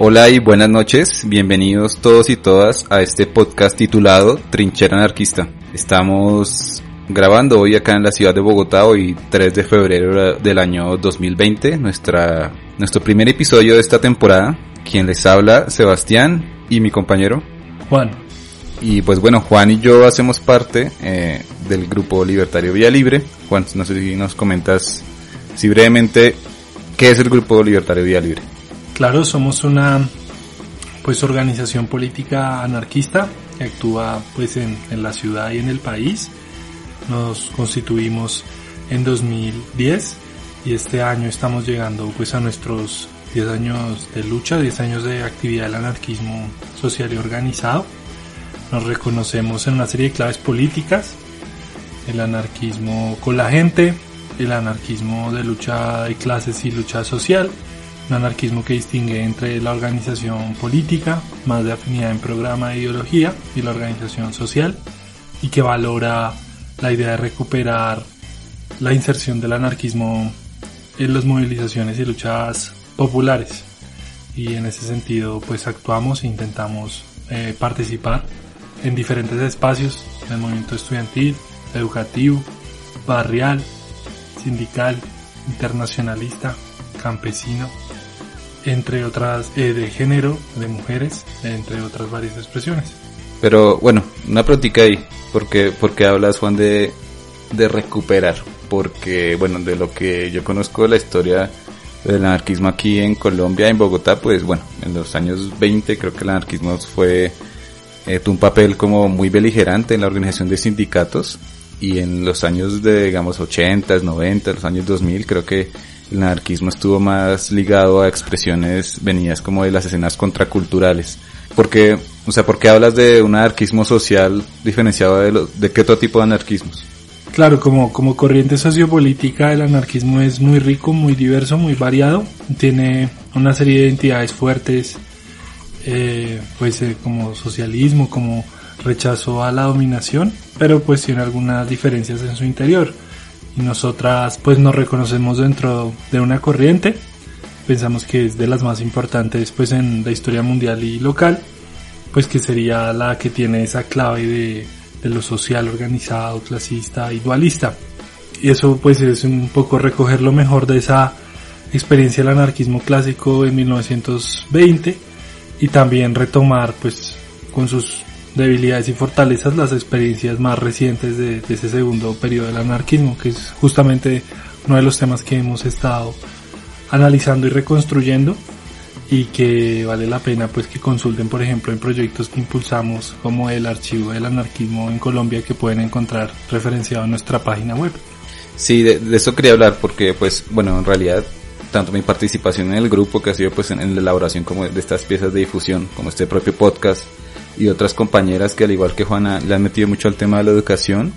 Hola y buenas noches, bienvenidos todos y todas a este podcast titulado Trinchera Anarquista. Estamos grabando hoy acá en la ciudad de Bogotá, hoy 3 de febrero del año 2020, nuestra, nuestro primer episodio de esta temporada. Quien les habla, Sebastián y mi compañero Juan. Y pues bueno, Juan y yo hacemos parte eh, del grupo libertario Vía Libre. Juan, no sé si nos comentas, si brevemente, ¿qué es el grupo libertario Vía Libre? Claro, somos una pues organización política anarquista que actúa pues en, en la ciudad y en el país. Nos constituimos en 2010 y este año estamos llegando pues a nuestros 10 años de lucha, 10 años de actividad del anarquismo social y organizado. Nos reconocemos en una serie de claves políticas, el anarquismo con la gente, el anarquismo de lucha de clases y lucha social, un anarquismo que distingue entre la organización política, más de afinidad en programa e ideología, y la organización social, y que valora la idea de recuperar la inserción del anarquismo en las movilizaciones y luchas populares. Y en ese sentido, pues actuamos e intentamos eh, participar en diferentes espacios del movimiento estudiantil, educativo, barrial, sindical, internacionalista, campesino, entre otras eh, de género, de mujeres, entre otras varias expresiones. Pero bueno, una práctica ahí, porque, porque hablas Juan de, de recuperar, porque bueno, de lo que yo conozco de la historia del anarquismo aquí en Colombia, en Bogotá, pues bueno, en los años 20 creo que el anarquismo fue, eh, un papel como muy beligerante en la organización de sindicatos y en los años de, digamos, 80, 90, los años 2000, creo que el anarquismo estuvo más ligado a expresiones venidas como de las escenas contraculturales. Porque, o sea, ¿por qué hablas de un anarquismo social diferenciado de, lo, de qué otro tipo de anarquismos? Claro, como, como corriente sociopolítica el anarquismo es muy rico, muy diverso, muy variado. Tiene una serie de identidades fuertes, eh, pues eh, como socialismo, como rechazo a la dominación, pero pues tiene algunas diferencias en su interior. Y nosotras pues nos reconocemos dentro de una corriente, pensamos que es de las más importantes pues en la historia mundial y local, pues que sería la que tiene esa clave de, de lo social organizado, clasista y dualista. Y eso pues es un poco recoger lo mejor de esa experiencia del anarquismo clásico en 1920 y también retomar pues con sus debilidades y fortalezas las experiencias más recientes de, ese segundo periodo del anarquismo, que es justamente uno de los temas que hemos estado analizando y reconstruyendo y que vale la pena pues que consulten por ejemplo en proyectos que impulsamos como el archivo del anarquismo en Colombia que pueden encontrar referenciado en nuestra página web. Sí, de, eso quería hablar porque pues bueno en realidad tanto mi participación en el grupo que ha sido pues en, en la elaboración como de estas piezas de difusión como este propio podcast y otras compañeras que al igual que Juana le han metido mucho al tema de la educación.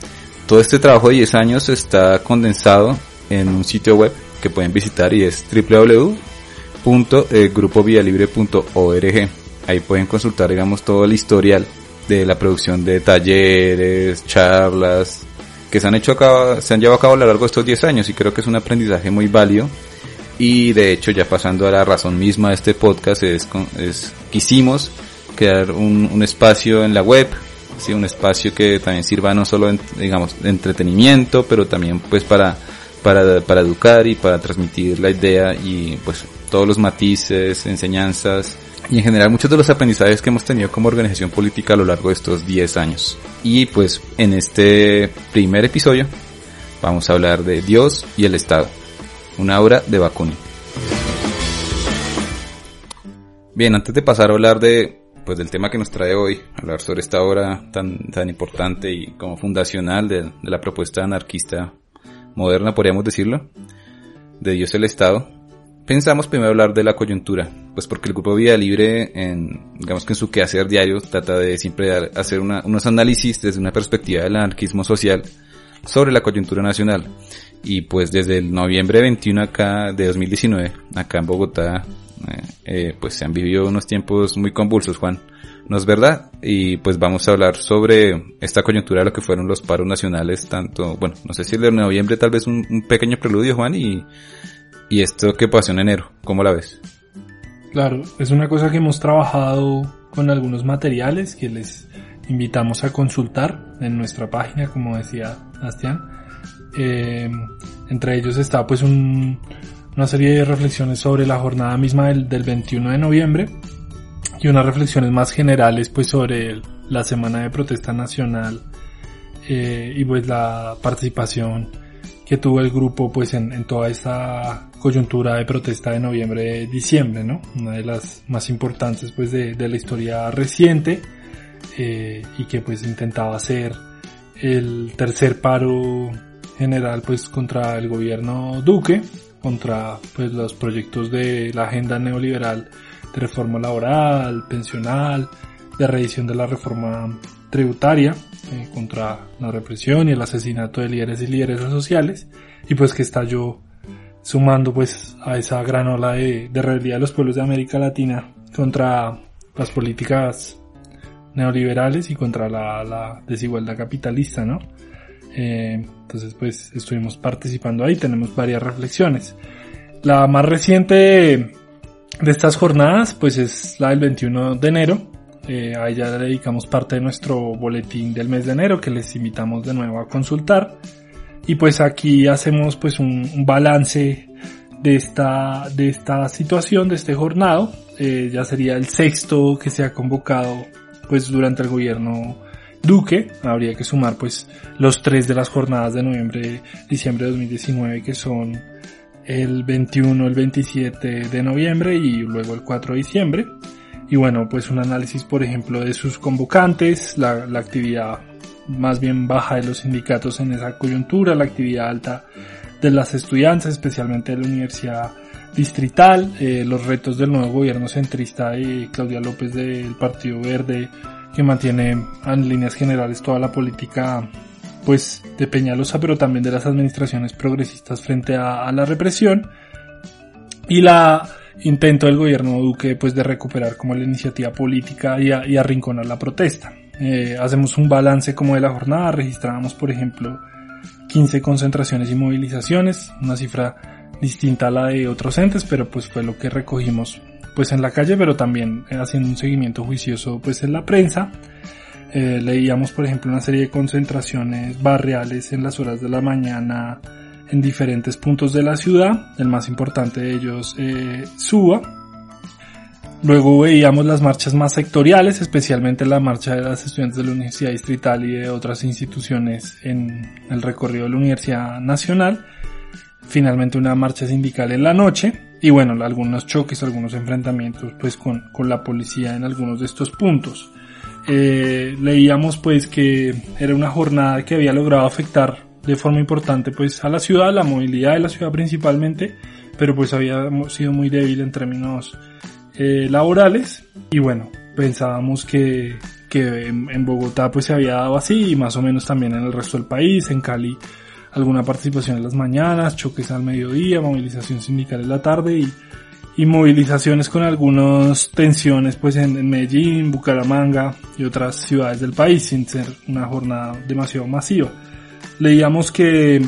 Todo este trabajo de 10 años está condensado en un sitio web que pueden visitar y es www.grupovialibre.org. Ahí pueden consultar, digamos, todo el historial de la producción de talleres, charlas, que se han hecho acá, se han llevado a cabo a lo largo de estos 10 años y creo que es un aprendizaje muy válido. Y de hecho, ya pasando a la razón misma de este podcast, es, es quisimos crear un, un, espacio en la web, ¿sí? un espacio que también sirva no solo, en, digamos, de entretenimiento, pero también pues para, para, para educar y para transmitir la idea y pues todos los matices, enseñanzas y en general muchos de los aprendizajes que hemos tenido como organización política a lo largo de estos 10 años. Y pues en este primer episodio vamos a hablar de Dios y el Estado, una obra de Bakunin. Bien, antes de pasar a hablar de pues del tema que nos trae hoy, hablar sobre esta obra tan, tan importante y como fundacional de, la propuesta anarquista moderna, podríamos decirlo, de Dios el Estado, pensamos primero hablar de la coyuntura, pues porque el Grupo Vida Libre, en, digamos que en su quehacer diario, trata de siempre hacer unos análisis desde una perspectiva del anarquismo social sobre la coyuntura nacional. Y pues desde el noviembre 21 acá, de 2019, acá en Bogotá, eh, pues se han vivido unos tiempos muy convulsos, Juan. ¿No es verdad? Y pues vamos a hablar sobre esta coyuntura lo que fueron los paros nacionales, tanto, bueno, no sé si el de noviembre tal vez un, un pequeño preludio, Juan, y, y esto que pasó en enero, ¿cómo la ves? Claro, es una cosa que hemos trabajado con algunos materiales que les invitamos a consultar en nuestra página, como decía Bastián. Eh, entre ellos está pues un, una serie de reflexiones sobre la jornada misma del, del 21 de noviembre y unas reflexiones más generales pues sobre la semana de protesta nacional eh, y pues la participación que tuvo el grupo pues en, en, toda esta coyuntura de protesta de noviembre diciembre no una de las más importantes pues de, de la historia reciente eh, y que pues intentaba hacer el tercer paro general pues contra el gobierno Duque contra pues los proyectos de la agenda neoliberal de reforma laboral, pensional, de revisión de la reforma tributaria eh, contra la represión y el asesinato de líderes y líderes sociales y pues que estalló sumando pues a esa gran ola de, de rebeldía de los pueblos de América Latina contra las políticas neoliberales y contra la, la desigualdad capitalista, ¿no? Eh, entonces pues estuvimos participando ahí, tenemos varias reflexiones. La más reciente de estas jornadas pues es la del 21 de enero, eh, a ella le dedicamos parte de nuestro boletín del mes de enero que les invitamos de nuevo a consultar. Y pues aquí hacemos pues un, un balance de esta, de esta situación, de este jornado. Eh, ya sería el sexto que se ha convocado pues durante el gobierno Duque. Habría que sumar pues los tres de las jornadas de noviembre, diciembre de 2019 que son el 21, el 27 de noviembre y luego el 4 de diciembre. Y bueno, pues un análisis, por ejemplo, de sus convocantes, la, actividad más bien baja de los sindicatos en esa coyuntura, la actividad alta de las estudiantes, especialmente de la Universidad Distrital, eh, los retos del nuevo gobierno centrista de Claudia López del Partido Verde, que mantiene en líneas generales toda la política pues de Peñalosa, pero también de las administraciones progresistas frente a, a la represión. Y la intento del gobierno Duque pues de recuperar como la iniciativa política y, a, y arrinconar la protesta. Eh, hacemos un balance como de la jornada, registramos por ejemplo 15 concentraciones y movilizaciones, una cifra distinta a la de otros entes, pero pues fue lo que recogimos pues en la calle, pero también haciendo un seguimiento juicioso pues en la prensa. Eh, leíamos por ejemplo una serie de concentraciones barriales en las horas de la mañana en diferentes puntos de la ciudad, el más importante de ellos eh, Suba. Luego veíamos las marchas más sectoriales, especialmente la marcha de las estudiantes de la Universidad Distrital y de otras instituciones en el recorrido de la Universidad Nacional. Finalmente una marcha sindical en la noche y bueno, algunos choques, algunos enfrentamientos pues con, con la policía en algunos de estos puntos. Eh, leíamos pues que era una jornada que había logrado afectar de forma importante pues a la ciudad, la movilidad de la ciudad principalmente, pero pues había sido muy débil en términos eh, laborales y bueno, pensábamos que, que en, en, Bogotá pues se había dado así y más o menos también en el resto del país, en Cali alguna participación en las mañanas, choques al mediodía, movilización sindical en la tarde y, y movilizaciones con algunas tensiones pues en, Medellín, Bucaramanga y otras ciudades del país sin ser una jornada demasiado masiva. Leíamos que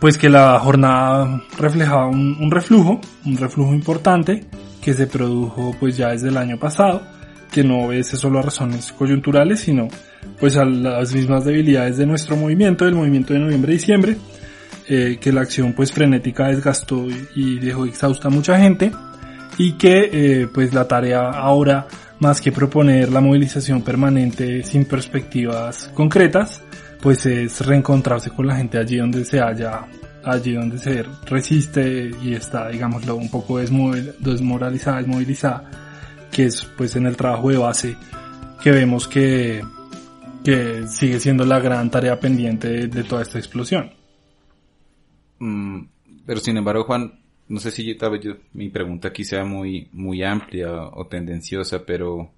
pues que la jornada reflejaba un, un, reflujo, un reflujo importante que se produjo pues ya desde el año pasado, que no obedece solo a razones coyunturales, sino pues a las mismas debilidades de nuestro movimiento, del movimiento de noviembre-diciembre, eh, que la acción pues frenética desgastó y, dejó exhausta a mucha gente, y que eh, pues la tarea ahora, más que proponer la movilización permanente sin perspectivas concretas, pues es reencontrarse con la gente allí donde se haya, allí donde se resiste y está, digámoslo, un poco desmoralizada, desmovilizada, que es pues en el trabajo de base que vemos que, que sigue siendo la gran tarea pendiente de, toda esta explosión. Mm, pero sin embargo, Juan, no sé si tal vez yo, mi pregunta aquí sea muy, muy amplia o tendenciosa, pero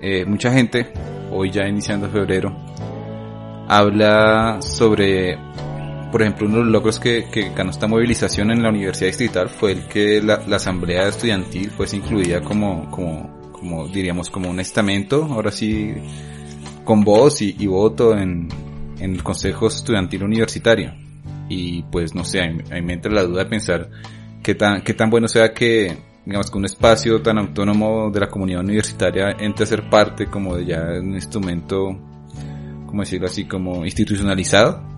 eh, mucha gente, hoy ya iniciando febrero, habla sobre, por ejemplo, uno de los logros que, que ganó esta movilización en la Universidad Distrital fue el que la, Asamblea Estudiantil fuese incluida como, como, como diríamos, como un estamento, ahora sí, con voz y, voto en, en el Consejo Estudiantil Universitario. Y pues no sé, a mí, a me entra la duda de pensar qué tan, qué tan bueno sea que, digamos que un espacio tan autónomo de la comunidad universitaria entre a ser parte como de ya un instrumento, como decirlo así, como institucionalizado?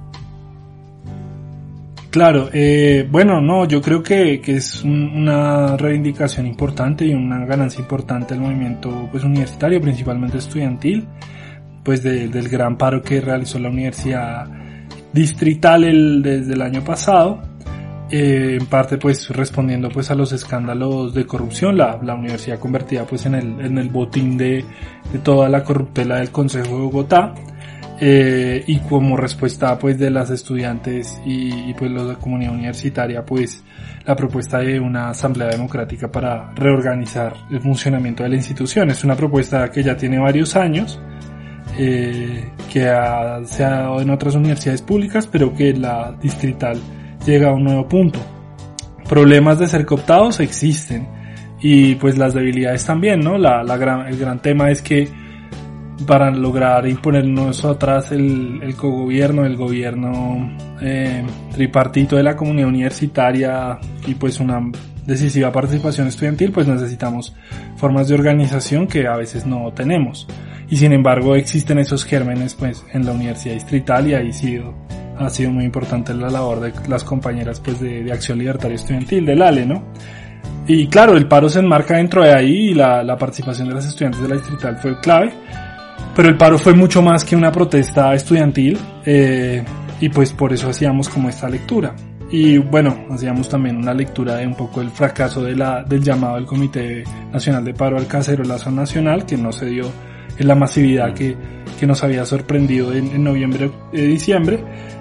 Claro, eh, bueno, no, yo creo que, que es una reivindicación importante y una ganancia importante del movimiento pues, universitario, principalmente estudiantil, pues del gran paro que realizó la Universidad Distrital desde el año pasado, eh, en parte pues respondiendo pues a los escándalos de corrupción, la, la universidad convertida pues en el, en el botín de, de toda la corruptela del Consejo de Bogotá, eh, y como respuesta pues de las estudiantes y, pues la comunidad universitaria pues la propuesta de una asamblea democrática para reorganizar el funcionamiento de la institución. Es una propuesta que ya tiene varios años eh, que se ha dado en otras universidades públicas pero que la distrital llega a un nuevo punto. Problemas de ser cooptados existen y pues las debilidades también no la, la gran, el gran tema es que para lograr imponernos atrás el, el cogobierno, el gobierno eh, tripartito de la comunidad universitaria y pues una decisiva participación estudiantil, pues necesitamos formas de organización que a veces no tenemos. Y sin embargo existen esos gérmenes pues en la universidad distrital y ahí sido, ha sido muy importante la labor de las compañeras pues de, de Acción Libertaria Estudiantil, del ALE, ¿no? Y claro, el paro se enmarca dentro de ahí y la, la participación de las estudiantes de la distrital fue clave pero el paro fue mucho más que una protesta estudiantil eh, y pues por eso hacíamos como esta lectura. Y bueno, hacíamos también una lectura de un poco el fracaso de la, del llamado del Comité Nacional de Paro al Cacerolazo Nacional, que no se dio en la masividad que, que nos había sorprendido en, en noviembre y eh, diciembre,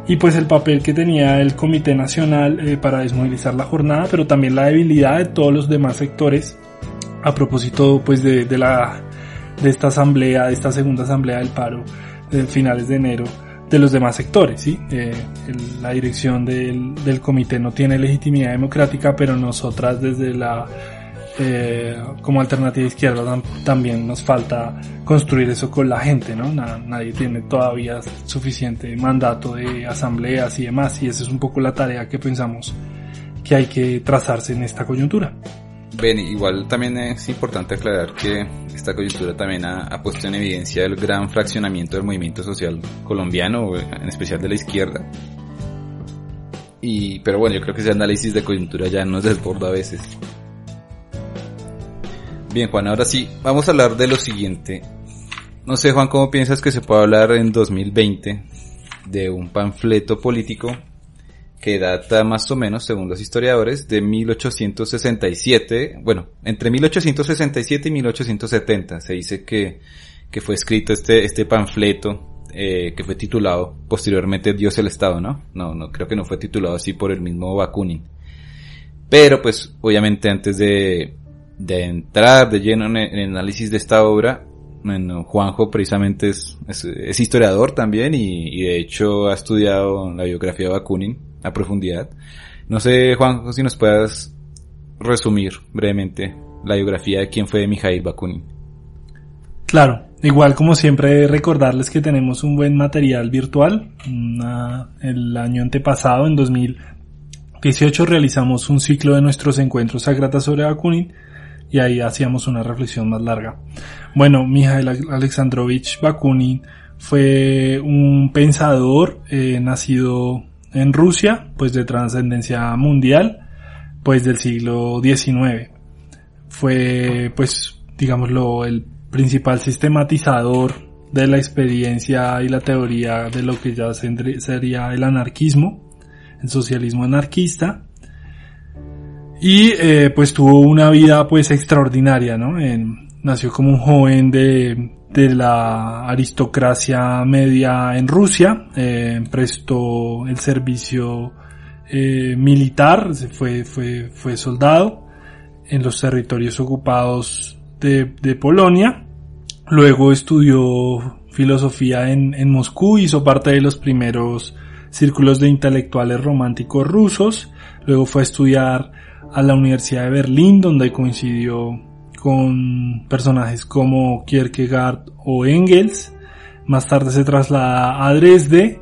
y pues el papel que tenía el Comité Nacional eh, para desmovilizar la jornada, pero también la debilidad de todos los demás sectores a propósito pues de, de la de esta asamblea, de esta segunda asamblea del paro de finales de enero de los demás sectores, ¿sí? La dirección del, del, comité no tiene legitimidad democrática, pero nosotras desde la eh, como alternativa izquierda también nos falta construir eso con la gente, ¿no? nadie tiene todavía suficiente mandato de asambleas y demás, y esa es un poco la tarea que pensamos que hay que trazarse en esta coyuntura. Ben, igual también es importante aclarar que esta coyuntura también ha, ha, puesto en evidencia el gran fraccionamiento del movimiento social colombiano, en especial de la izquierda. Y, pero bueno, yo creo que ese análisis de coyuntura ya nos desborda a veces. Bien, Juan, ahora sí, vamos a hablar de lo siguiente. No sé, Juan, ¿cómo piensas que se puede hablar en 2020 de un panfleto político que data más o menos, según los historiadores, de 1867, bueno, entre 1867 y 1870 se dice que, que fue escrito este, este panfleto eh, que fue titulado posteriormente Dios el Estado, ¿no? No, no, creo que no fue titulado así por el mismo Bakunin. Pero pues, obviamente antes de, de entrar de lleno en el análisis de esta obra, Juanjo precisamente es, es, es historiador también y, y, de hecho ha estudiado la biografía de Bakunin profundidad. No sé, Juan, si nos puedas resumir brevemente la biografía de quién fue Mijail Bakunin. Claro, igual como siempre recordarles que tenemos un buen material virtual. el año antepasado, en 2018, realizamos un ciclo de nuestros encuentros a grata sobre Bakunin y ahí hacíamos una reflexión más larga. Bueno, Mijail Alexandrovich Bakunin fue un pensador eh, nacido en Rusia, pues de trascendencia mundial, pues del siglo XIX. Fue, pues, digámoslo, el principal sistematizador de la experiencia y la teoría de lo que ya sería el anarquismo, el socialismo anarquista. Y eh, pues tuvo una vida pues extraordinaria, ¿no? Nació como un joven de de la aristocracia media en Rusia, eh, prestó el servicio eh, militar, fue, fue, fue soldado en los territorios ocupados de, de Polonia, luego estudió filosofía en, en Moscú, hizo parte de los primeros círculos de intelectuales románticos rusos, luego fue a estudiar a la Universidad de Berlín, donde coincidió con personajes como Kierkegaard o Engels. Más tarde se traslada a Dresde,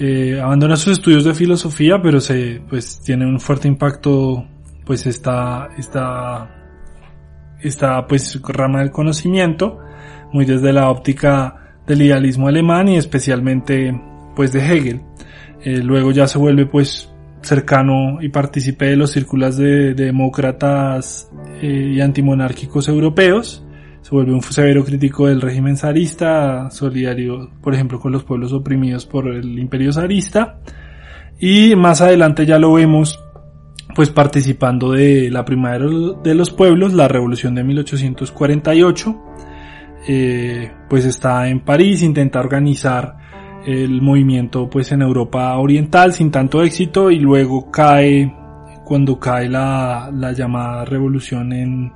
eh, abandona sus estudios de filosofía, pero se, pues, tiene un fuerte impacto, pues, esta, esta esta pues rama del conocimiento, muy desde la óptica del idealismo alemán y especialmente pues de Hegel. Eh, luego ya se vuelve pues cercano y participé de los círculos de, demócratas eh, y antimonárquicos europeos. Se vuelve un severo crítico del régimen zarista, solidario, por ejemplo, con los pueblos oprimidos por el imperio zarista. Y más adelante ya lo vemos pues participando de la primavera de los pueblos, la revolución de 1848, eh, pues está en París, intenta organizar el movimiento pues en Europa Oriental sin tanto éxito y luego cae cuando cae la, la llamada revolución en,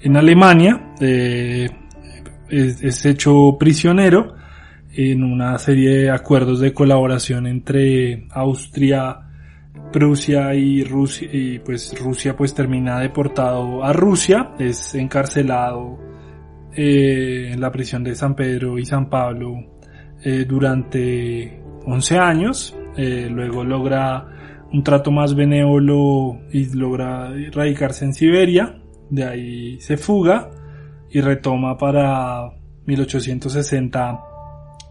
en Alemania, eh, es, es hecho prisionero en una serie de acuerdos de colaboración entre Austria, Prusia y Rusia, y pues Rusia pues termina deportado a Rusia, es encarcelado eh, en la prisión de San Pedro y San Pablo eh, durante 11 años, eh, luego logra un trato más benévolo y logra radicarse en Siberia, de ahí se fuga y retoma para 1860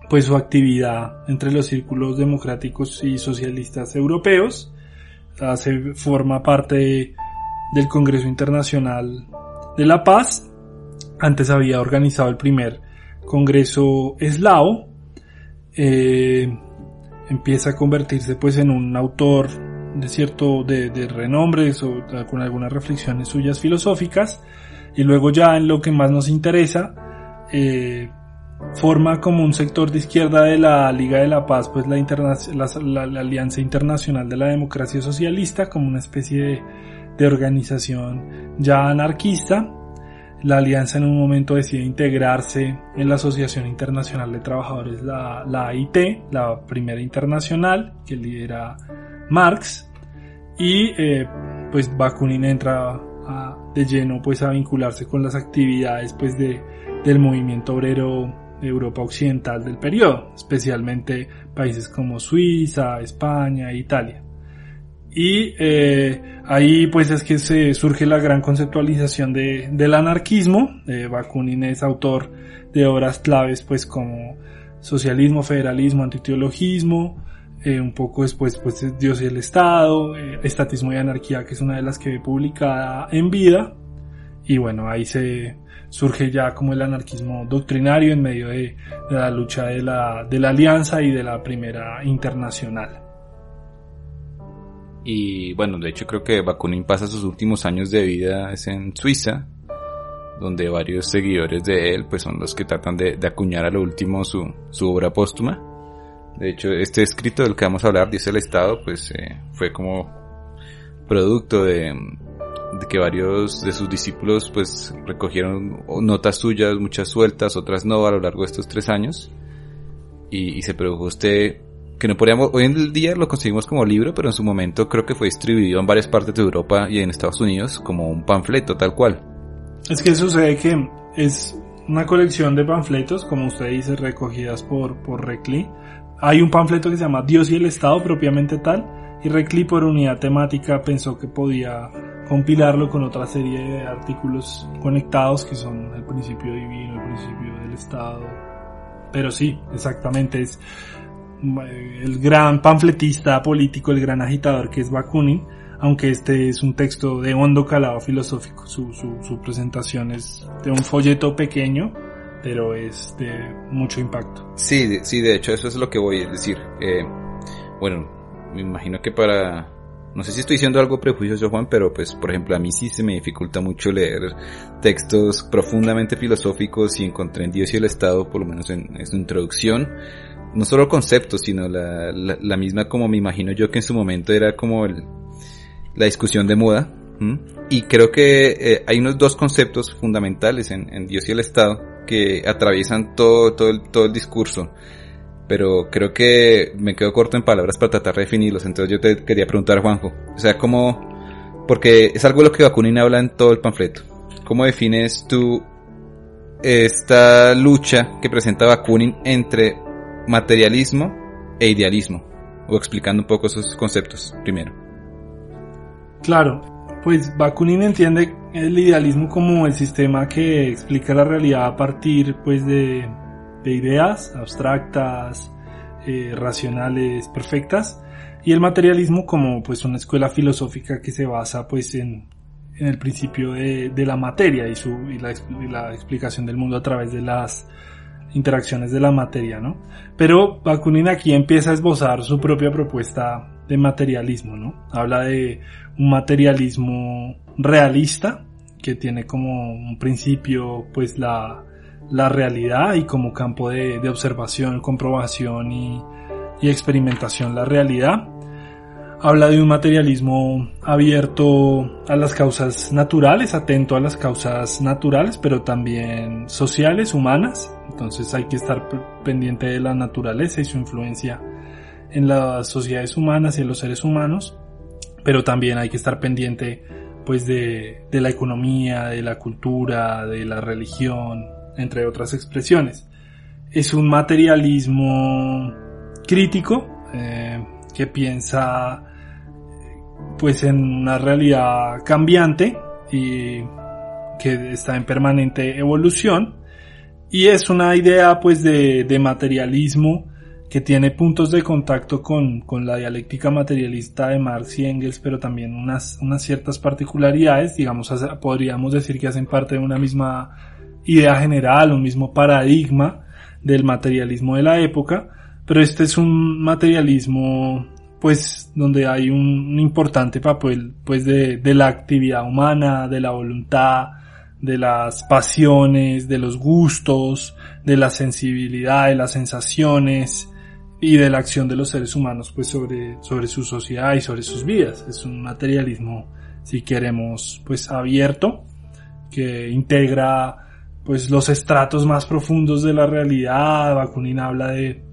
pues su actividad entre los círculos democráticos y socialistas europeos. Se forma parte del Congreso Internacional de la Paz. Antes había organizado el primer Congreso Eslavo. Eh, empieza a convertirse pues en un autor de cierto de, de renombre con algunas reflexiones suyas filosóficas y luego ya en lo que más nos interesa eh, forma como un sector de izquierda de la Liga de la Paz, pues la, Alianza Internacional de la Democracia Socialista, como una especie de, organización ya anarquista. La alianza en un momento decide integrarse en la Asociación Internacional de Trabajadores, la, la AIT, la primera internacional que lidera Marx, y eh, pues Bakunin entra de lleno pues a vincularse con las actividades pues de, del movimiento obrero Europa Occidental del periodo, especialmente países como Suiza, España, Italia. Y eh, ahí pues es que se surge la gran conceptualización de, del anarquismo. Eh, Bakunin es autor de obras claves pues como Socialismo, Federalismo, Antiteologismo, eh, un poco después pues Dios y el Estado, eh, Estatismo y Anarquía que es una de las que ve publicada en vida. Y bueno, ahí se, surge ya como el anarquismo doctrinario en medio de, la lucha de la, de la alianza y de la primera internacional. Y bueno, de hecho creo que Bakunin pasa sus últimos años de vida es en Suiza, donde varios seguidores de él pues son los que tratan de, acuñar a lo último su, su obra póstuma. De hecho, este escrito del que vamos a hablar, dice el Estado, pues eh, fue como producto de, de que varios de sus discípulos pues recogieron notas suyas, muchas sueltas, otras no a lo largo de estos tres años. Y, se produjo este que no podríamos, hoy en día lo conseguimos como libro, pero en su momento creo que fue distribuido en varias partes de Europa y en Estados Unidos como un panfleto tal cual. Es que sucede que es una colección de panfletos, como usted dice, recogidas por, por Recli. Hay un panfleto que se llama Dios y el Estado propiamente tal, y Recli por unidad temática pensó que podía compilarlo con otra serie de artículos conectados que son el principio divino, el principio del Estado. Pero sí, exactamente es el gran panfletista político, el gran agitador que es Bakunin, aunque este es un texto de hondo calado filosófico. Su, su, presentación es de un folleto pequeño, pero es de mucho impacto. Sí, sí, de hecho eso es lo que voy a decir. Eh, bueno, me imagino que para no sé si estoy diciendo algo prejuicioso, Juan, pero pues, por ejemplo, a mí sí se me dificulta mucho leer textos profundamente filosóficos y encontré en Dios y el Estado, por lo menos en, su introducción, no solo conceptos, sino la, la, misma como me imagino yo que en su momento era como el, la discusión de moda. Y creo que eh, hay unos dos conceptos fundamentales en, en Dios y el Estado que atraviesan todo, todo, el, todo el discurso pero creo que me quedo corto en palabras para tratar de definirlos. Entonces yo te quería preguntar, Juanjo, o sea, ¿cómo, porque es algo de lo que Bakunin habla en todo el panfleto, ¿cómo defines tú esta lucha que presenta Bakunin entre materialismo e idealismo? O explicando un poco esos conceptos primero. Claro, Pues Bakunin entiende el idealismo como el sistema que explica la realidad a partir pues de, ideas abstractas, eh, racionales, perfectas, y el materialismo como pues una escuela filosófica que se basa pues en, el principio de, la materia y, su, y la explicación del mundo a través de las interacciones de la materia, ¿no? Pero Bakunin aquí empieza a esbozar su propia propuesta de materialismo, ¿no? Habla de un materialismo realista que tiene como un principio pues la, la realidad y como campo de, observación, comprobación y, y experimentación la realidad. Habla de un materialismo abierto a las causas naturales, atento a las causas naturales, pero también sociales, humanas. Entonces hay que estar pendiente de la naturaleza y su influencia en las sociedades humanas y en los seres humanos, pero también hay que estar pendiente pues de, de la economía, de la cultura, de la religión, entre otras expresiones. Es un materialismo crítico eh, que piensa pues en una realidad cambiante y que está en permanente evolución. Y es una idea pues de, de materialismo que tiene puntos de contacto con, con, la dialéctica materialista de Marx y Engels, pero también unas, unas ciertas particularidades, digamos, podríamos decir que hacen parte de una misma idea general, un mismo paradigma del materialismo de la época, pero este es un materialismo, pues, donde hay un, importante papel, pues, de, de la actividad humana, de la voluntad, de las pasiones, de los gustos, de la sensibilidad, de las sensaciones, y de la acción de los seres humanos pues sobre, sobre su sociedad y sobre sus vidas. Es un materialismo, si queremos, pues abierto, que integra pues los estratos más profundos de la realidad. Bakunin habla de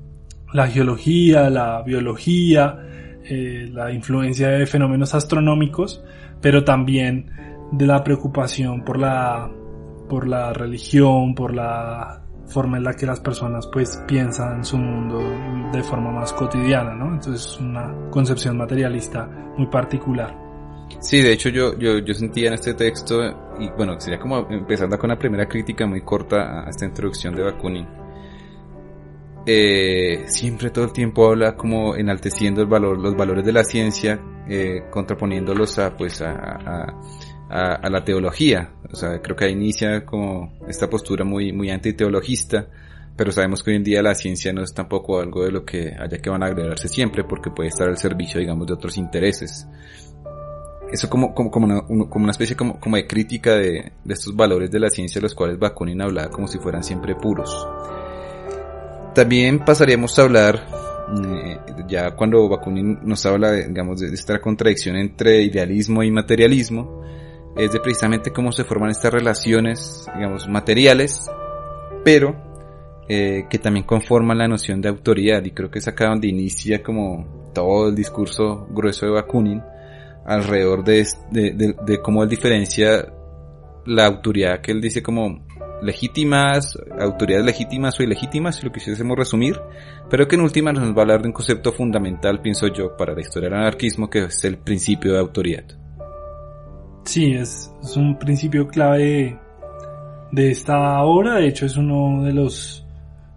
la geología, la biología, eh, la influencia de fenómenos astronómicos, pero también de la preocupación por la, por la religión, por la forma en la que las personas pues piensan su mundo de forma más cotidiana, ¿no? Entonces es una concepción materialista muy particular. Sí, de hecho yo, yo, yo sentía en este texto, y bueno, sería como empezando con la primera crítica muy corta a esta introducción de Bakunin. Eh, siempre todo el tiempo habla como enalteciendo los valores de la ciencia, eh, contraponiéndolos a, pues, a, a, la teología. O sea, creo que ahí inicia como esta postura muy, muy antiteologista, pero sabemos que hoy en día la ciencia no es tampoco algo de lo que haya que van a agregarse siempre, porque puede estar al servicio, digamos, de otros intereses. Eso como, como, como, una, como una especie como, como de crítica de, de estos valores de la ciencia, los cuales Bakunin hablaba como si fueran siempre puros. También pasaríamos a hablar eh, ya cuando Bakunin nos habla, digamos, de esta contradicción entre idealismo y materialismo, es precisamente cómo se forman estas relaciones, digamos, materiales, pero eh, que también conforman la noción de autoridad. Y creo que es acá donde inicia como todo el discurso grueso de Bakunin alrededor de, de, cómo él diferencia la autoridad que él dice como legítimas, autoridades legítimas o ilegítimas, si lo quisiésemos resumir, pero que en última nos va a hablar de un concepto fundamental, pienso yo, para la historia del anarquismo, que es el principio de autoridad. Sí, es, un principio clave de, esta obra, de hecho es uno de los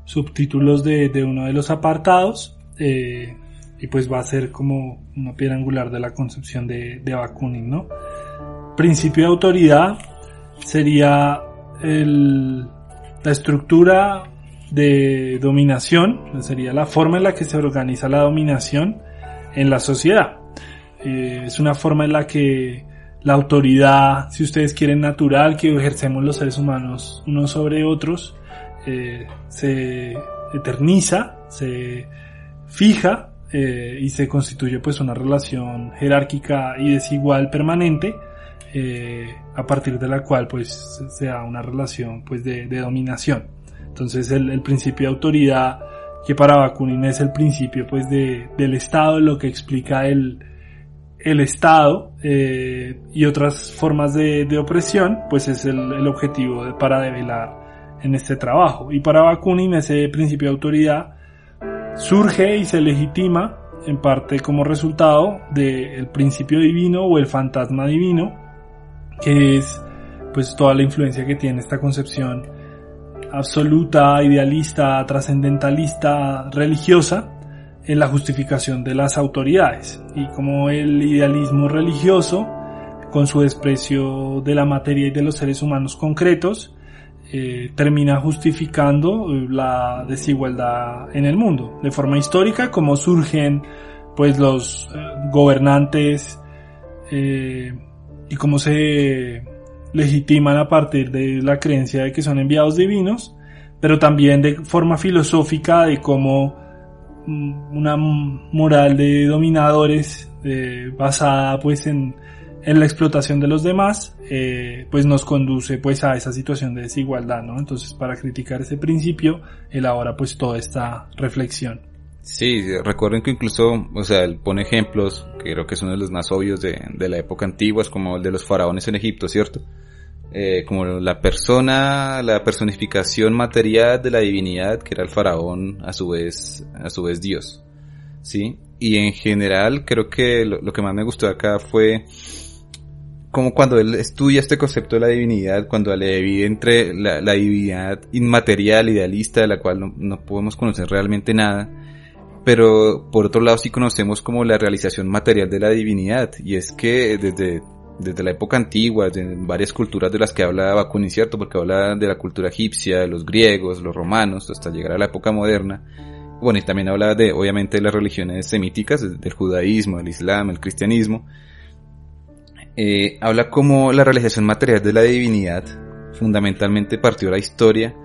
subtítulos de, uno de los apartados eh, y pues va a ser como una piedra angular de la concepción de, de Bakunin, ¿no? Principio de autoridad sería el, la estructura de dominación, sería la forma en la que se organiza la dominación en la sociedad. Eh, es una forma en la que la autoridad, si ustedes quieren, natural que ejercemos los seres humanos unos sobre otros, eh, se eterniza, se fija eh, y se constituye pues una relación jerárquica y desigual permanente eh, a partir de la cual pues se da una relación pues de, dominación. Entonces el, el, principio de autoridad que para Bakunin es el principio pues de, del Estado, lo que explica el, el Estado eh, y otras formas de, opresión, pues es el, objetivo para develar en este trabajo. Y para Bakunin ese principio de autoridad surge y se legitima en parte como resultado del principio divino o el fantasma divino que es pues toda la influencia que tiene esta concepción absoluta, idealista, trascendentalista, religiosa en la justificación de las autoridades. Y como el idealismo religioso con su desprecio de la materia y de los seres humanos concretos eh, termina justificando la desigualdad en el mundo. De forma histórica como surgen pues los eh, gobernantes eh, y cómo se legitiman a partir de la creencia de que son enviados divinos, pero también de forma filosófica de cómo mm, una moral de dominadores eh, basada pues en, la explotación de los demás eh, pues nos conduce pues a esa situación de desigualdad, ¿no? Entonces para criticar ese principio elabora pues toda esta reflexión. Sí, recuerden que incluso, o sea, él pone ejemplos, que creo que son de los más obvios de, de la época antigua, es como el de los faraones en Egipto, ¿cierto? Eh, como la persona, la personificación material de la divinidad, que era el faraón, a su vez, a su vez Dios, ¿sí? Y en general, creo que lo, que más me gustó acá fue como cuando él estudia este concepto de la divinidad, cuando le divide entre la, la divinidad inmaterial, idealista, de la cual no, no podemos conocer realmente nada, pero por otro lado sí conocemos como la realización material de la divinidad, y es que desde, desde la época antigua, de varias culturas de las que habla Bakunin, ¿cierto? Porque habla de la cultura egipcia, los griegos, los romanos, hasta llegar a la época moderna. Bueno, y también habla de, obviamente, de las religiones semíticas, del judaísmo, el islam, el cristianismo. Eh, habla como la realización material de la divinidad fundamentalmente partió de la historia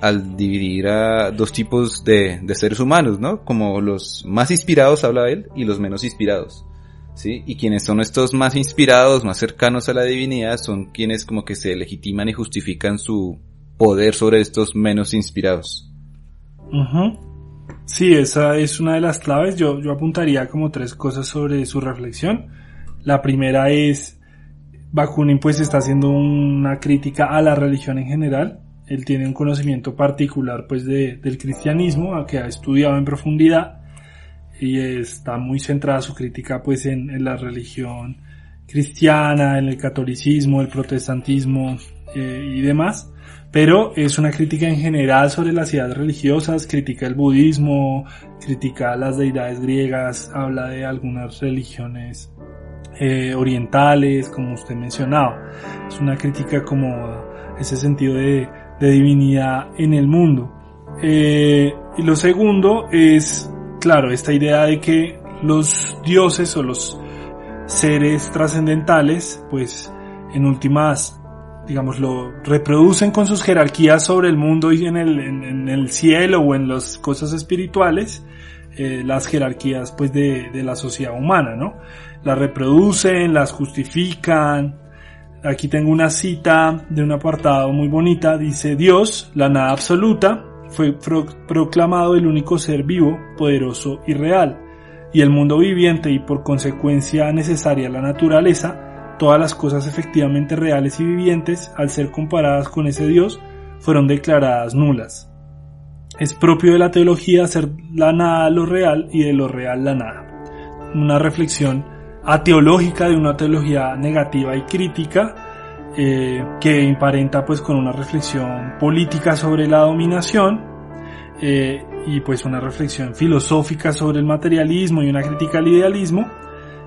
al dividir a dos tipos de, de, seres humanos, ¿no? Como los más inspirados, habla él, y los menos inspirados, ¿sí? Y quienes son estos más inspirados, más cercanos a la divinidad, son quienes como que se legitiman y justifican su poder sobre estos menos inspirados. Uh Sí, esa es una de las claves. Yo, yo apuntaría como tres cosas sobre su reflexión. La primera es, Bakunin pues está haciendo una crítica a la religión en general, él tiene un conocimiento particular pues de, del cristianismo que ha estudiado en profundidad y está muy centrada su crítica pues en, en la religión cristiana, en el catolicismo, el protestantismo eh, y demás, pero es una crítica en general sobre las ideas religiosas, critica el budismo, critica las deidades griegas, habla de algunas religiones eh, orientales, como usted mencionaba. Es una crítica como ese sentido de de divinidad en el mundo. Eh, y lo segundo es, claro, esta idea de que los dioses o los seres trascendentales, pues en últimas, digamos, lo reproducen con sus jerarquías sobre el mundo y en el, en, el cielo o en las cosas espirituales, eh, las jerarquías pues de, de la sociedad humana, ¿no? Las reproducen, las justifican, Aquí tengo una cita de un apartado muy bonita. Dice, Dios, la nada absoluta, fue proclamado el único ser vivo, poderoso y real. Y el mundo viviente y por consecuencia necesaria la naturaleza, todas las cosas efectivamente reales y vivientes, al ser comparadas con ese Dios, fueron declaradas nulas. Es propio de la teología hacer la nada lo real y de lo real la nada. Una reflexión ateológica de una teología negativa y crítica eh, que imparenta pues con una reflexión política sobre la dominación eh, y pues una reflexión filosófica sobre el materialismo y una crítica al idealismo.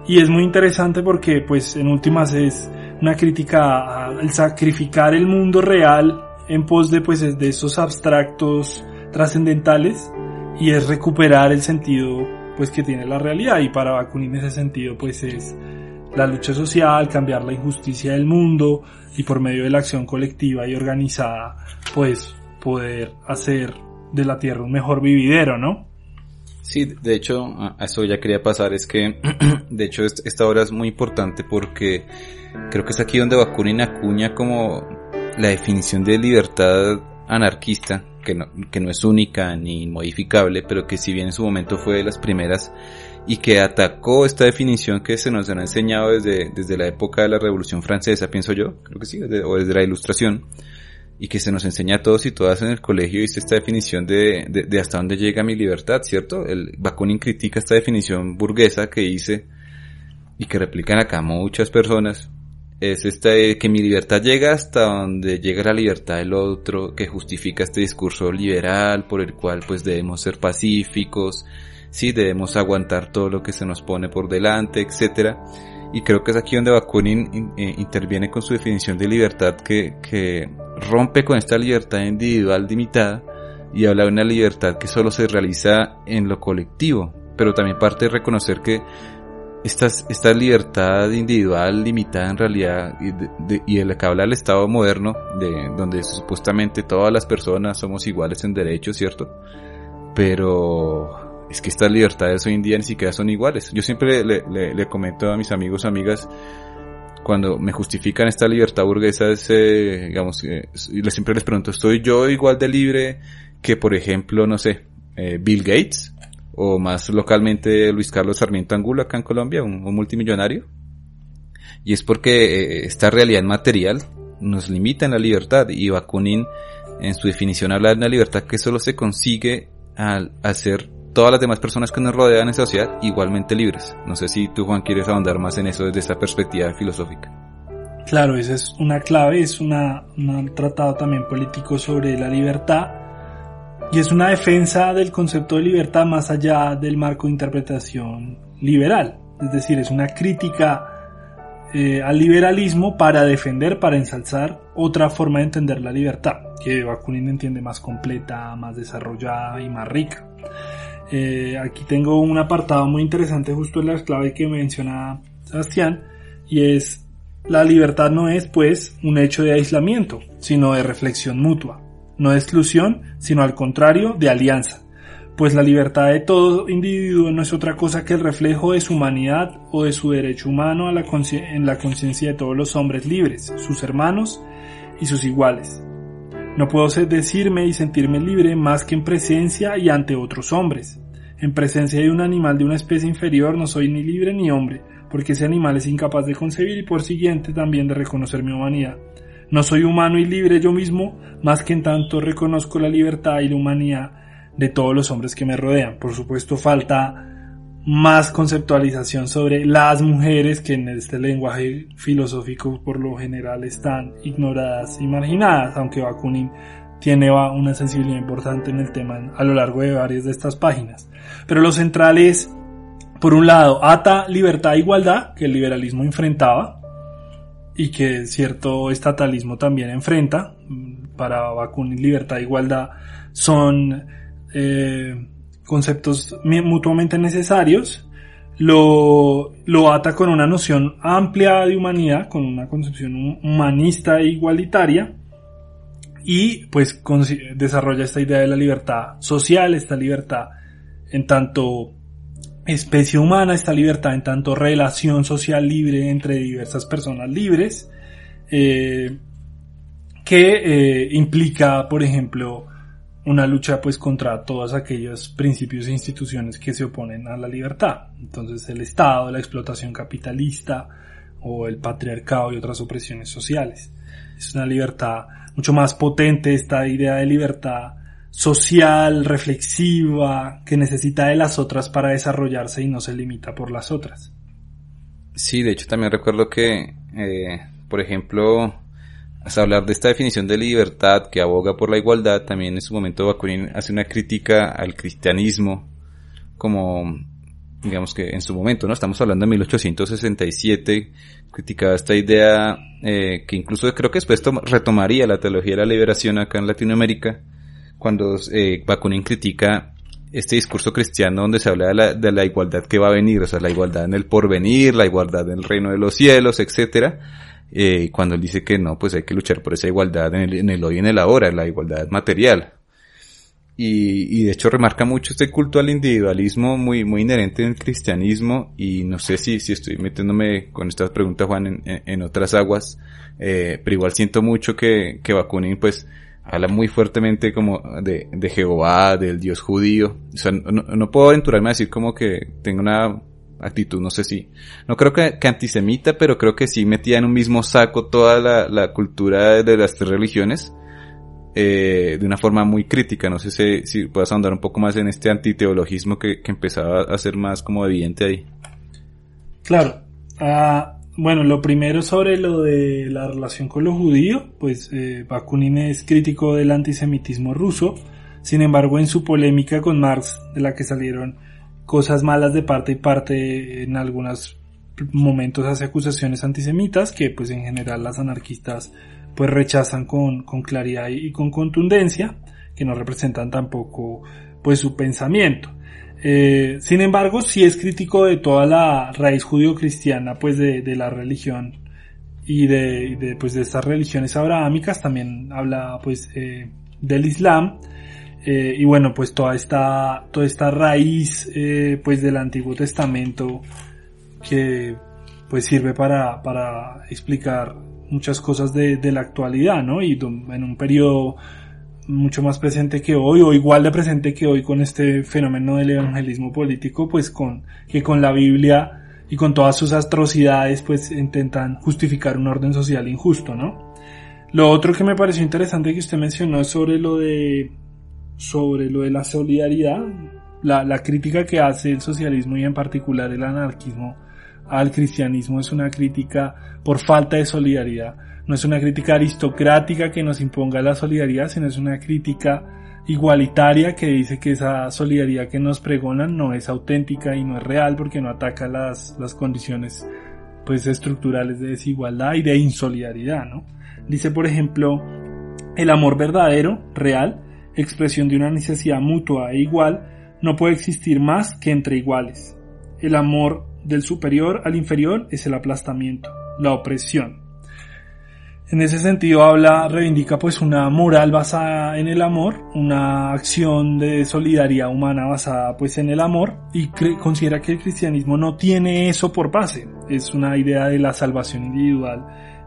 Y es muy interesante porque pues en últimas es una crítica al sacrificar el mundo real en pos de pues de esos abstractos trascendentales y es recuperar el sentido pues que tiene la realidad y para Bakunin ese sentido pues es la lucha social, cambiar la injusticia del mundo y por medio de la acción colectiva y organizada pues poder hacer de la tierra un mejor vividero, ¿no? Sí, de hecho, eso ya quería pasar, es que, de hecho, esta obra es muy importante porque creo que es aquí donde Bakunin acuña como la definición de libertad anarquista que no, que no es única ni modificable, pero que si bien en su momento fue de las primeras y que atacó esta definición que se nos ha enseñado desde, desde la época de la Revolución Francesa, pienso yo, creo que sí, desde, o desde la Ilustración, y que se nos enseña a todos y todas en el colegio, esta definición de, de, de hasta dónde llega mi libertad, ¿cierto? El Bakunin critica esta definición burguesa que dice, y que replican acá muchas personas, es este que mi libertad llega hasta donde llega la libertad del otro, que justifica este discurso liberal por el cual pues debemos ser pacíficos, sí, debemos aguantar todo lo que se nos pone por delante, etcétera. Y creo que es aquí donde Bakunin eh, interviene con su definición de libertad que, que rompe con esta libertad individual limitada y habla de una libertad que solo se realiza en lo colectivo, pero también parte de reconocer que esta, esta libertad individual limitada en realidad y de, de la que habla el Estado moderno, de donde supuestamente todas las personas somos iguales en derechos, ¿cierto? Pero es que estas libertades hoy en día ni siquiera son iguales. Yo siempre le comento a mis amigos, amigas, cuando me justifican esta libertad burguesa, es, eh, digamos, eh, siempre les pregunto, ¿estoy yo igual de libre que, por ejemplo, no sé, eh, Bill Gates? O más localmente Luis Carlos Sarmiento Angulo acá en Colombia, un, un multimillonario. Y es porque eh, esta realidad material nos limita en la libertad y Bakunin en su definición habla de una libertad que solo se consigue al hacer todas las demás personas que nos rodean en sociedad igualmente libres. No sé si tú, Juan, quieres ahondar más en eso desde esa perspectiva filosófica. Claro, esa es una clave, es una, un tratado también político sobre la libertad y es una defensa del concepto de libertad más allá del marco de interpretación liberal. Es decir, es una crítica eh, al liberalismo para defender, para ensalzar otra forma de entender la libertad, que Bakunin entiende más completa, más desarrollada y más rica. Eh, aquí tengo un apartado muy interesante justo en la clave que menciona Sebastián y es la libertad no es pues un hecho de aislamiento, sino de reflexión mutua, no de exclusión, sino al contrario de alianza, pues la libertad de todo individuo no es otra cosa que el reflejo de su humanidad o de su derecho humano a la en la conciencia de todos los hombres libres, sus hermanos y sus iguales. No puedo decirme y sentirme libre más que en presencia y ante otros hombres. En presencia de un animal de una especie inferior no soy ni libre ni hombre, porque ese animal es incapaz de concebir y por siguiente también de reconocer mi humanidad. No soy humano y libre yo mismo, más que en tanto reconozco la libertad y la humanidad de todos los hombres que me rodean. Por supuesto falta más conceptualización sobre las mujeres que en este lenguaje filosófico por lo general están ignoradas y marginadas, aunque Bakunin tiene una sensibilidad importante en el tema a lo largo de varias de estas páginas. Pero lo central es, por un lado, ata libertad e igualdad, que el liberalismo enfrentaba, y que cierto estatalismo también enfrenta. Para Bakunin, libertad e igualdad son eh, conceptos mutuamente necesarios. Lo, lo ata con una noción amplia de humanidad, con una concepción humanista e igualitaria, y pues desarrolla esta idea de la libertad social, esta libertad en tanto especie humana, esta libertad en tanto relación social libre entre diversas personas libres, eh, que eh, implica, por ejemplo, una lucha pues contra todos aquellos principios e instituciones que se oponen a la libertad. Entonces el Estado, la explotación capitalista o el patriarcado y otras opresiones sociales. Es una libertad mucho más potente esta idea de libertad social, reflexiva, que necesita de las otras para desarrollarse y no se limita por las otras. Sí, de hecho también recuerdo que, eh, por ejemplo, hasta hablar de esta definición de libertad que aboga por la igualdad, también en su momento Bakunin hace una crítica al cristianismo como digamos que en su momento, ¿no? Estamos hablando de 1867, criticaba esta idea eh, que incluso creo que después retomaría la teología de la liberación acá en Latinoamérica, cuando eh, Bakunin critica este discurso cristiano donde se habla de la, igualdad que va a venir, o sea, la igualdad en el porvenir, la igualdad en el reino de los cielos, etcétera. Eh, cuando él dice que no, pues hay que luchar por esa igualdad en el, en el hoy y en el ahora, la igualdad material. Y, y, de hecho remarca mucho este culto al individualismo muy, muy inherente en el cristianismo y no sé si, si estoy metiéndome con estas preguntas Juan en, en, otras aguas, eh, pero igual siento mucho que, que Bakunin pues habla muy fuertemente como de, de Jehová, del Dios judío. O sea, no, no, puedo aventurarme a decir como que tengo una actitud, no sé si, no creo que, que antisemita, pero creo que sí metía en un mismo saco toda la, la cultura de las tres religiones eh, de una forma muy crítica. No sé si, si puedas andar un poco más en este antiteologismo que, que empezaba a ser más como evidente ahí. Claro. Uh, bueno, lo primero sobre lo de la relación con los judíos, pues eh, Bakunin es crítico del antisemitismo ruso, sin embargo en su polémica con Marx, de la que salieron cosas malas de parte y parte en algunos momentos hace acusaciones antisemitas que pues en general las anarquistas pues rechazan con, con claridad y con contundencia, que no representan tampoco pues su pensamiento. Eh, sin embargo, sí es crítico de toda la raíz judío-cristiana, pues de, de, la religión y de, de, pues de estas religiones abrahámicas. También habla pues eh, del Islam eh, y bueno, pues toda esta toda esta raíz pues del Antiguo Testamento que pues sirve para para explicar muchas cosas de, de la actualidad, ¿no? Y en un periodo mucho más presente que hoy o igual de presente que hoy con este fenómeno del evangelismo político pues con que con la Biblia y con todas sus atrocidades pues intentan justificar un orden social injusto, ¿no? Lo otro que me pareció interesante que usted mencionó es sobre lo de sobre lo de la solidaridad, la, la crítica que hace el socialismo y en particular el anarquismo al cristianismo es una crítica por falta de solidaridad no es una crítica aristocrática que nos imponga la solidaridad, sino es una crítica igualitaria que dice que esa solidaridad que nos pregonan no es auténtica y no es real porque no ataca las, las condiciones pues estructurales de desigualdad y de insolidaridad, ¿no? Dice, por ejemplo, el amor verdadero, real, expresión de una necesidad mutua e igual, no puede existir más que entre iguales. El amor del superior al inferior es el aplastamiento, la opresión, en ese sentido habla, reivindica pues una moral basada en el amor, una acción de solidaridad humana basada pues en el amor y considera que el cristianismo no tiene eso por base. Es una idea de la salvación individual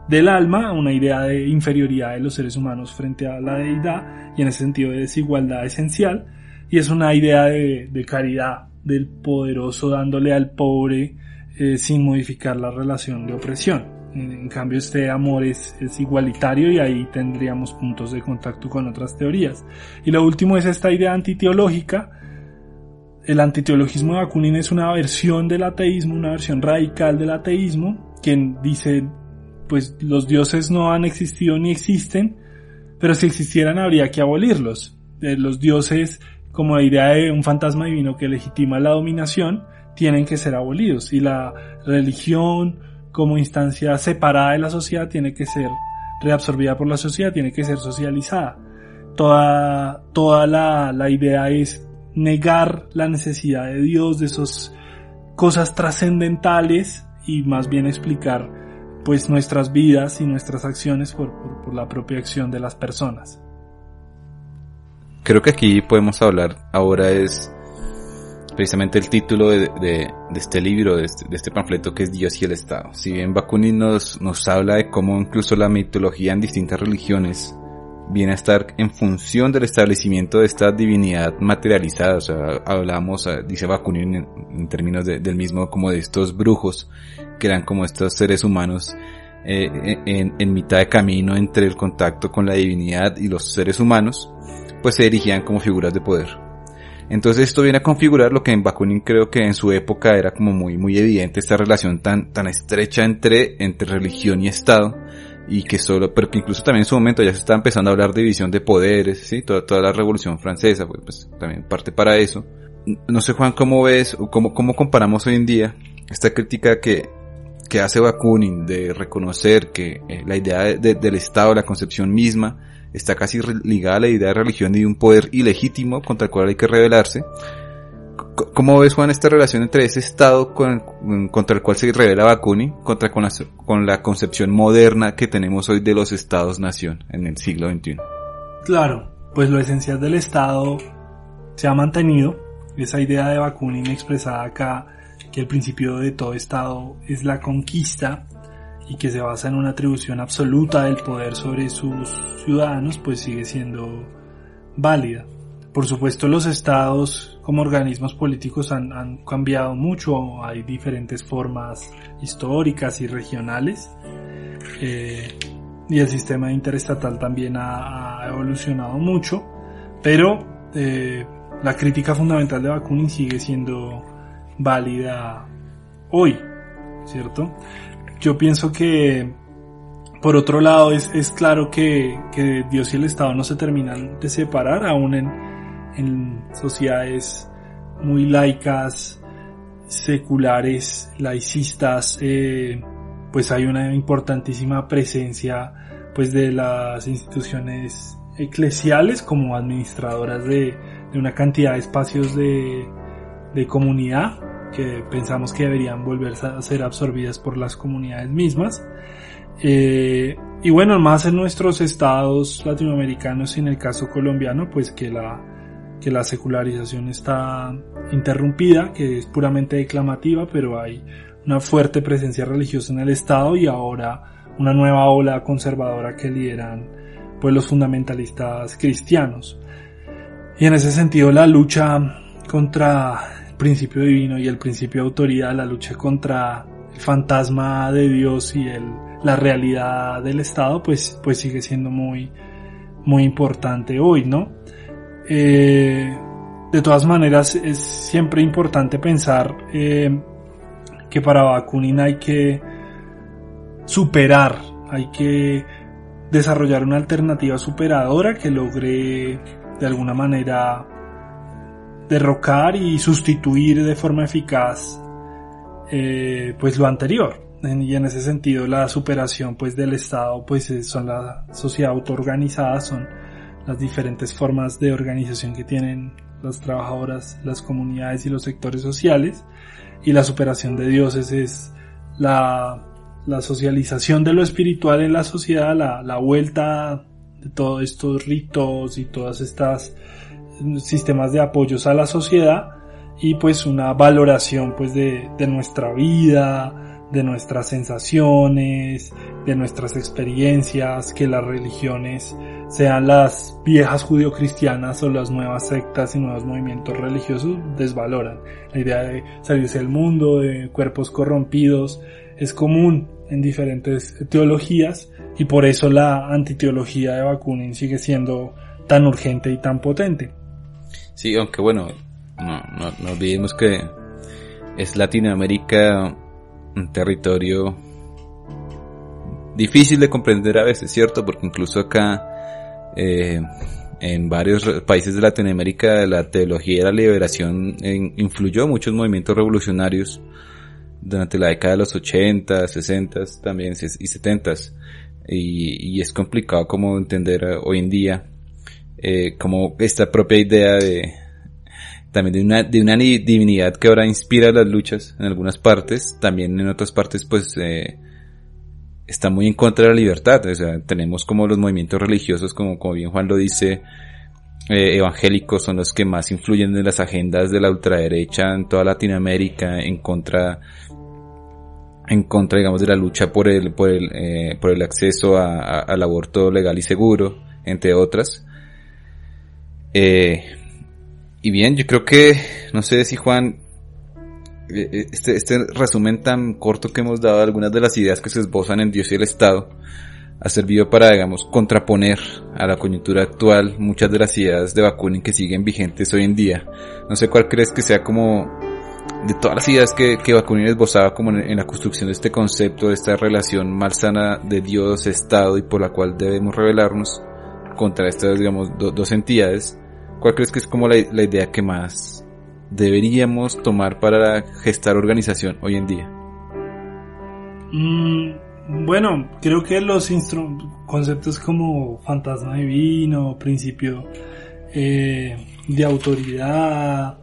del alma, una idea de inferioridad de los seres humanos frente a la deidad y en ese sentido de desigualdad esencial y es una idea de, caridad del poderoso dándole al pobre eh, sin modificar la relación de opresión. En cambio, este amor es, igualitario y ahí tendríamos puntos de contacto con otras teorías. Y lo último es esta idea antiteológica. El antiteologismo de Bakunin es una versión del ateísmo, una versión radical del ateísmo, quien dice, pues los dioses no han existido ni existen, pero si existieran habría que abolirlos. Eh, los dioses, como la idea de un fantasma divino que legitima la dominación, tienen que ser abolidos. Y la religión, como instancia separada de la sociedad tiene que ser reabsorbida por la sociedad, tiene que ser socializada. Toda, toda la, la idea es negar la necesidad de Dios, de esas cosas trascendentales y más bien explicar pues nuestras vidas y nuestras acciones por, por, por, la propia acción de las personas. Creo que aquí podemos hablar ahora es precisamente el título de, de, este libro, de este, de este, panfleto que es Dios y el Estado. Si bien Bakunin nos, nos habla de cómo incluso la mitología en distintas religiones viene a estar en función del establecimiento de esta divinidad materializada, o sea, hablamos, dice Bakunin en, términos del mismo como de estos brujos, que eran como estos seres humanos eh, en, en mitad de camino entre el contacto con la divinidad y los seres humanos, pues se erigían como figuras de poder entonces esto viene a configurar lo que en Bakunin creo que en su época era como muy, muy evidente esta relación tan, tan estrecha entre, entre religión y Estado y que solo, pero que incluso también en su momento ya se está empezando a hablar de división de poderes, sí, toda, toda la revolución francesa, pues, pues también parte para eso. No sé Juan, ¿cómo ves o cómo, cómo comparamos hoy en día esta crítica que, que hace Bakunin de reconocer que eh, la idea del Estado, la concepción misma, está casi ligada a la idea de religión y de un poder ilegítimo contra el cual hay que rebelarse. ¿Cómo ves, Juan, esta relación entre ese Estado contra el cual se revela Bakunin, contra con la, con la concepción moderna que tenemos hoy de los Estados-nación en el siglo XXI? Claro, pues lo esencial del Estado se ha mantenido. Esa idea de Bakunin expresada acá, que el principio de todo Estado es la conquista, y que se basa en una atribución absoluta del poder sobre sus ciudadanos, pues sigue siendo válida. Por supuesto, los estados como organismos políticos han, cambiado mucho, hay diferentes formas históricas y regionales, eh, y el sistema interestatal también ha, evolucionado mucho, pero eh, la crítica fundamental de Bakunin sigue siendo válida hoy, ¿cierto? Yo pienso que por otro lado es, es claro que, que, Dios y el Estado no se terminan de separar aún en, en sociedades muy laicas, seculares, laicistas, eh, pues hay una importantísima presencia pues de las instituciones eclesiales como administradoras de, de una cantidad de espacios de, de comunidad que pensamos que deberían volverse a ser absorbidas por las comunidades mismas. Eh, y bueno, más en nuestros estados latinoamericanos y en el caso colombiano, pues que la, que la secularización está interrumpida, que es puramente declamativa, pero hay una fuerte presencia religiosa en el Estado y ahora una nueva ola conservadora que lideran pues los fundamentalistas cristianos. Y en ese sentido la lucha contra principio divino y el principio de autoridad, la lucha contra el fantasma de Dios y la realidad del Estado, pues, pues sigue siendo muy, muy importante hoy, ¿no? Eh, de todas maneras, es siempre importante pensar eh, que para Bakunin hay que superar, hay que desarrollar una alternativa superadora que logre de alguna manera derrocar y sustituir de forma eficaz eh, pues lo anterior y en ese sentido la superación pues del Estado pues son la sociedad autoorganizada son las diferentes formas de organización que tienen las trabajadoras, las comunidades y los sectores sociales. Y la superación de dioses es la, la socialización de lo espiritual en la sociedad, la, la vuelta de todos estos ritos y todas estas sistemas de apoyos a la sociedad y pues una valoración pues de, de nuestra vida, de nuestras sensaciones, de nuestras experiencias, que las religiones sean las viejas judio-cristianas o las nuevas sectas y nuevos movimientos religiosos, desvaloran. La idea de salirse del mundo, de cuerpos corrompidos, es común en diferentes teologías y por eso la antiteología de Bakunin sigue siendo tan urgente y tan potente. Sí, aunque bueno, no, no, no olvidemos que es Latinoamérica un territorio difícil de comprender a veces, ¿cierto? Porque incluso acá, eh, en varios países de Latinoamérica, la teología de la liberación influyó muchos movimientos revolucionarios durante la década de los 80, 60 también y 70 y, y es complicado como entender hoy en día eh, como esta propia idea de, también de una, de una divinidad que ahora inspira las luchas en algunas partes, también en otras partes pues eh, está muy en contra de la libertad, o sea, tenemos como los movimientos religiosos, como, como bien Juan lo dice, eh, evangélicos son los que más influyen en las agendas de la ultraderecha en toda Latinoamérica en contra en contra digamos de la lucha por el por el eh, por el acceso a, al aborto legal y seguro entre otras eh, y bien, yo creo que, no sé si Juan, eh, eh, este, este resumen tan corto que hemos dado algunas de las ideas que se esbozan en Dios y el Estado, ha servido para, digamos, contraponer a la coyuntura actual muchas de las ideas de Bakunin que siguen vigentes hoy en día. No sé cuál crees que sea como, de todas las ideas que, que Bakunin esbozaba como en, la construcción de este concepto, de esta relación malsana de Dios, Estado y por la cual debemos rebelarnos contra estas, digamos, dos entidades, ¿Cuál crees que es como la, idea que más deberíamos tomar para gestar organización hoy en día? Mm, bueno, creo que los conceptos como fantasma divino, principio eh, de autoridad,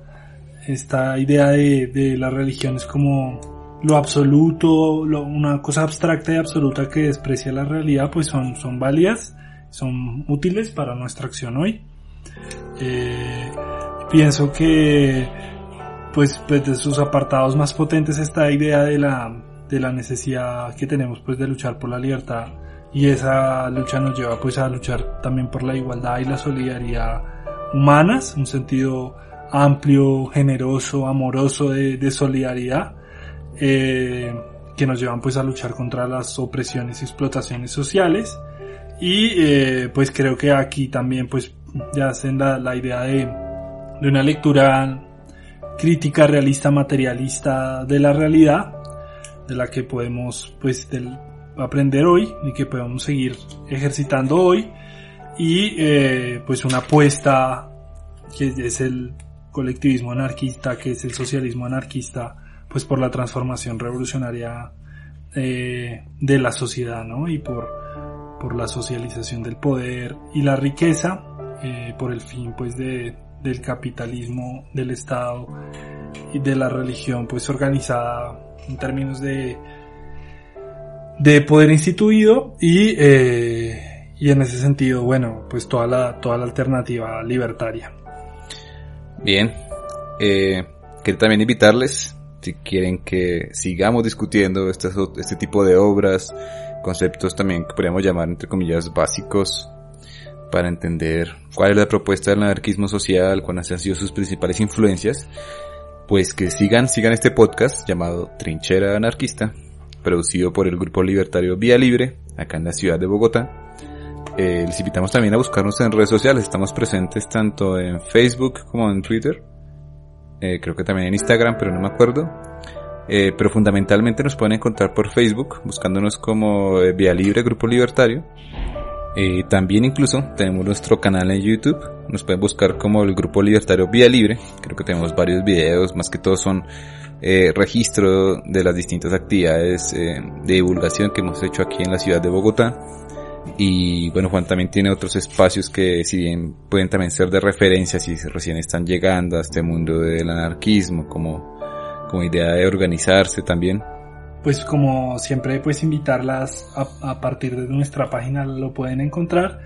esta idea de, de las religiones como lo absoluto, una cosa abstracta y absoluta que desprecia la realidad, pues son, son válidas, son útiles para nuestra acción hoy. Eh, pienso que pues, pues, de sus apartados más potentes esta idea de la, de la necesidad que tenemos pues de luchar por la libertad y esa lucha nos lleva pues a luchar también por la igualdad y la solidaridad humanas, un sentido amplio, generoso, amoroso de, solidaridad, eh, que nos llevan pues a luchar contra las opresiones y explotaciones sociales. Y eh, pues creo que aquí también pues ya hacen la, idea de, de una lectura crítica, realista, materialista de la realidad, de la que podemos pues aprender hoy y que podemos seguir ejercitando hoy y eh, pues una apuesta que es el colectivismo anarquista, que es el socialismo anarquista, pues por la transformación revolucionaria eh, de la sociedad, ¿no? Y por, por la socialización del poder y la riqueza, eh, por el fin, pues, de, del capitalismo, del Estado y de la religión, pues, organizada en términos de, de poder instituido y, eh, y en ese sentido, bueno, pues toda la, toda la alternativa libertaria. Bien, eh, quiero también invitarles, si quieren que sigamos discutiendo este, este tipo de obras, conceptos también que podríamos llamar entre comillas básicos para entender cuál es la propuesta del anarquismo social, cuáles han sido sus principales influencias, pues que sigan, sigan este podcast llamado Trinchera Anarquista, producido por el grupo libertario Vía Libre, acá en la ciudad de Bogotá. Eh, les invitamos también a buscarnos en redes sociales, estamos presentes tanto en Facebook como en Twitter, eh, creo que también en Instagram, pero no me acuerdo. Eh, pero fundamentalmente nos pueden encontrar por Facebook, buscándonos como Vía Libre Grupo Libertario. También incluso tenemos nuestro canal en YouTube, nos pueden buscar como el Grupo Libertario Vía Libre, creo que tenemos varios videos, más que todo son eh, registro de las distintas actividades de divulgación que hemos hecho aquí en la ciudad de Bogotá. Y bueno, Juan también tiene otros espacios que si bien pueden también ser de referencia si recién están llegando a este mundo del anarquismo como, como idea de organizarse también. Pues como siempre pues invitarlas a, partir de nuestra página lo pueden encontrar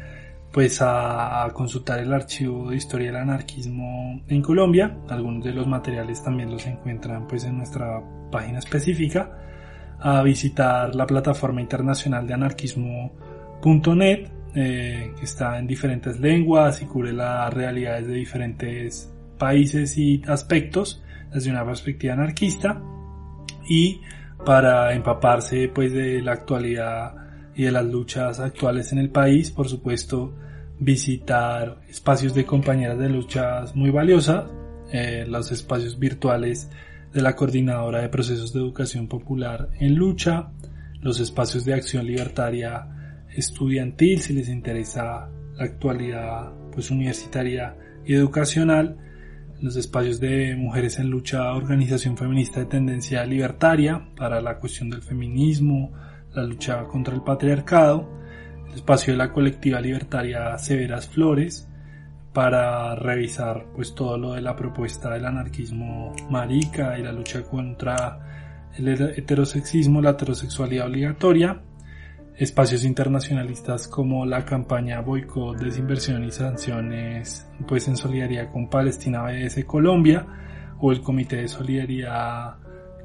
pues a, consultar el archivo de historia del anarquismo en Colombia. Algunos de los materiales también los encuentran pues en nuestra página específica. A visitar la plataforma internacional de anarquismo .net, eh, que está en diferentes lenguas y cubre las realidades de diferentes países y aspectos desde una perspectiva anarquista y para empaparse pues de la actualidad y de las luchas actuales en el país, por supuesto visitar espacios de compañeras de luchas muy valiosas, eh, los espacios virtuales de la Coordinadora de Procesos de Educación Popular en Lucha, los espacios de acción libertaria estudiantil, si les interesa la actualidad pues universitaria y educacional, los espacios de mujeres en lucha, organización feminista de tendencia libertaria para la cuestión del feminismo, la lucha contra el patriarcado, el espacio de la colectiva libertaria Severas Flores para revisar pues todo lo de la propuesta del anarquismo marica y la lucha contra el heterosexismo, la heterosexualidad obligatoria espacios internacionalistas como la campaña Boicot, Desinversión y Sanciones, pues en solidaridad con Palestina BS Colombia, o el Comité de Solidaridad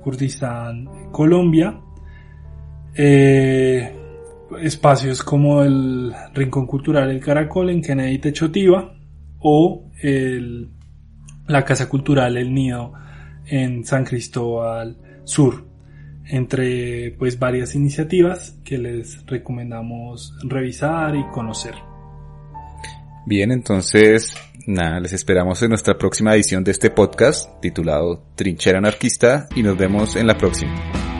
Kurdistán Colombia, eh, espacios como el Rincón Cultural El Caracol en Kennedy Techotiva, o el, la Casa Cultural El Nido en San Cristóbal Sur entre pues varias iniciativas que les recomendamos revisar y conocer. Bien, entonces, nada, les esperamos en nuestra próxima edición de este podcast titulado Trinchera Anarquista y nos vemos en la próxima.